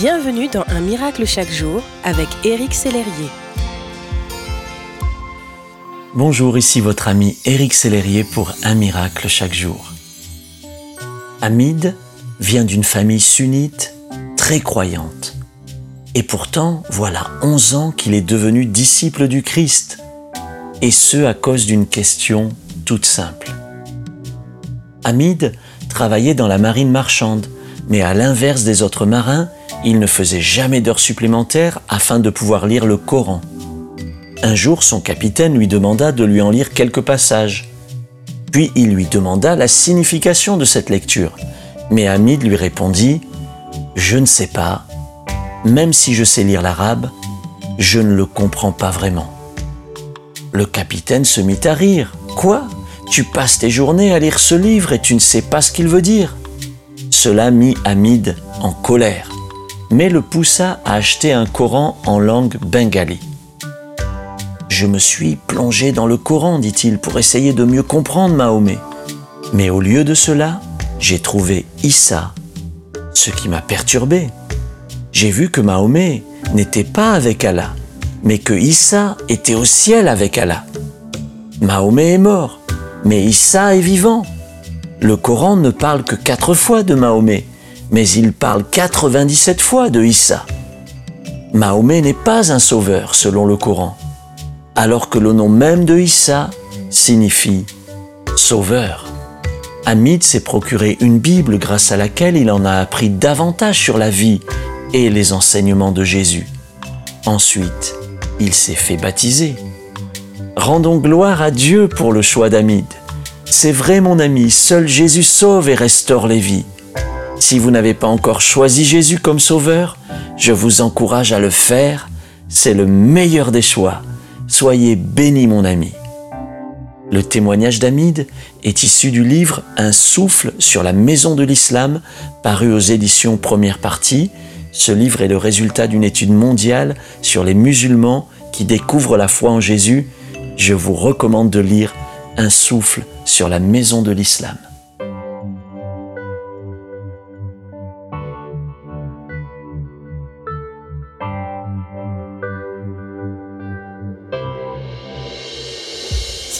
Bienvenue dans Un miracle chaque jour avec Éric Sellerier. Bonjour, ici votre ami Éric Sellerier pour Un miracle chaque jour. Hamid vient d'une famille sunnite très croyante. Et pourtant, voilà 11 ans qu'il est devenu disciple du Christ. Et ce à cause d'une question toute simple. Hamid travaillait dans la marine marchande, mais à l'inverse des autres marins, il ne faisait jamais d'heures supplémentaires afin de pouvoir lire le Coran. Un jour, son capitaine lui demanda de lui en lire quelques passages. Puis il lui demanda la signification de cette lecture. Mais Hamid lui répondit Je ne sais pas. Même si je sais lire l'arabe, je ne le comprends pas vraiment. Le capitaine se mit à rire. Quoi? Tu passes tes journées à lire ce livre et tu ne sais pas ce qu'il veut dire Cela mit Hamid en colère mais le poussa à acheter un Coran en langue bengali. Je me suis plongé dans le Coran, dit-il, pour essayer de mieux comprendre Mahomet. Mais au lieu de cela, j'ai trouvé Issa, ce qui m'a perturbé. J'ai vu que Mahomet n'était pas avec Allah, mais que Issa était au ciel avec Allah. Mahomet est mort, mais Issa est vivant. Le Coran ne parle que quatre fois de Mahomet, mais il parle 97 fois de Issa. Mahomet n'est pas un sauveur selon le Coran, alors que le nom même de Issa signifie sauveur. Hamid s'est procuré une Bible grâce à laquelle il en a appris davantage sur la vie et les enseignements de Jésus. Ensuite, il s'est fait baptiser. Rendons gloire à Dieu pour le choix d'Hamid. C'est vrai mon ami, seul Jésus sauve et restaure les vies. Si vous n'avez pas encore choisi Jésus comme sauveur, je vous encourage à le faire. C'est le meilleur des choix. Soyez béni mon ami. Le témoignage d'Amid est issu du livre Un souffle sur la maison de l'islam, paru aux éditions première partie. Ce livre est le résultat d'une étude mondiale sur les musulmans qui découvrent la foi en Jésus. Je vous recommande de lire Un souffle sur la maison de l'islam.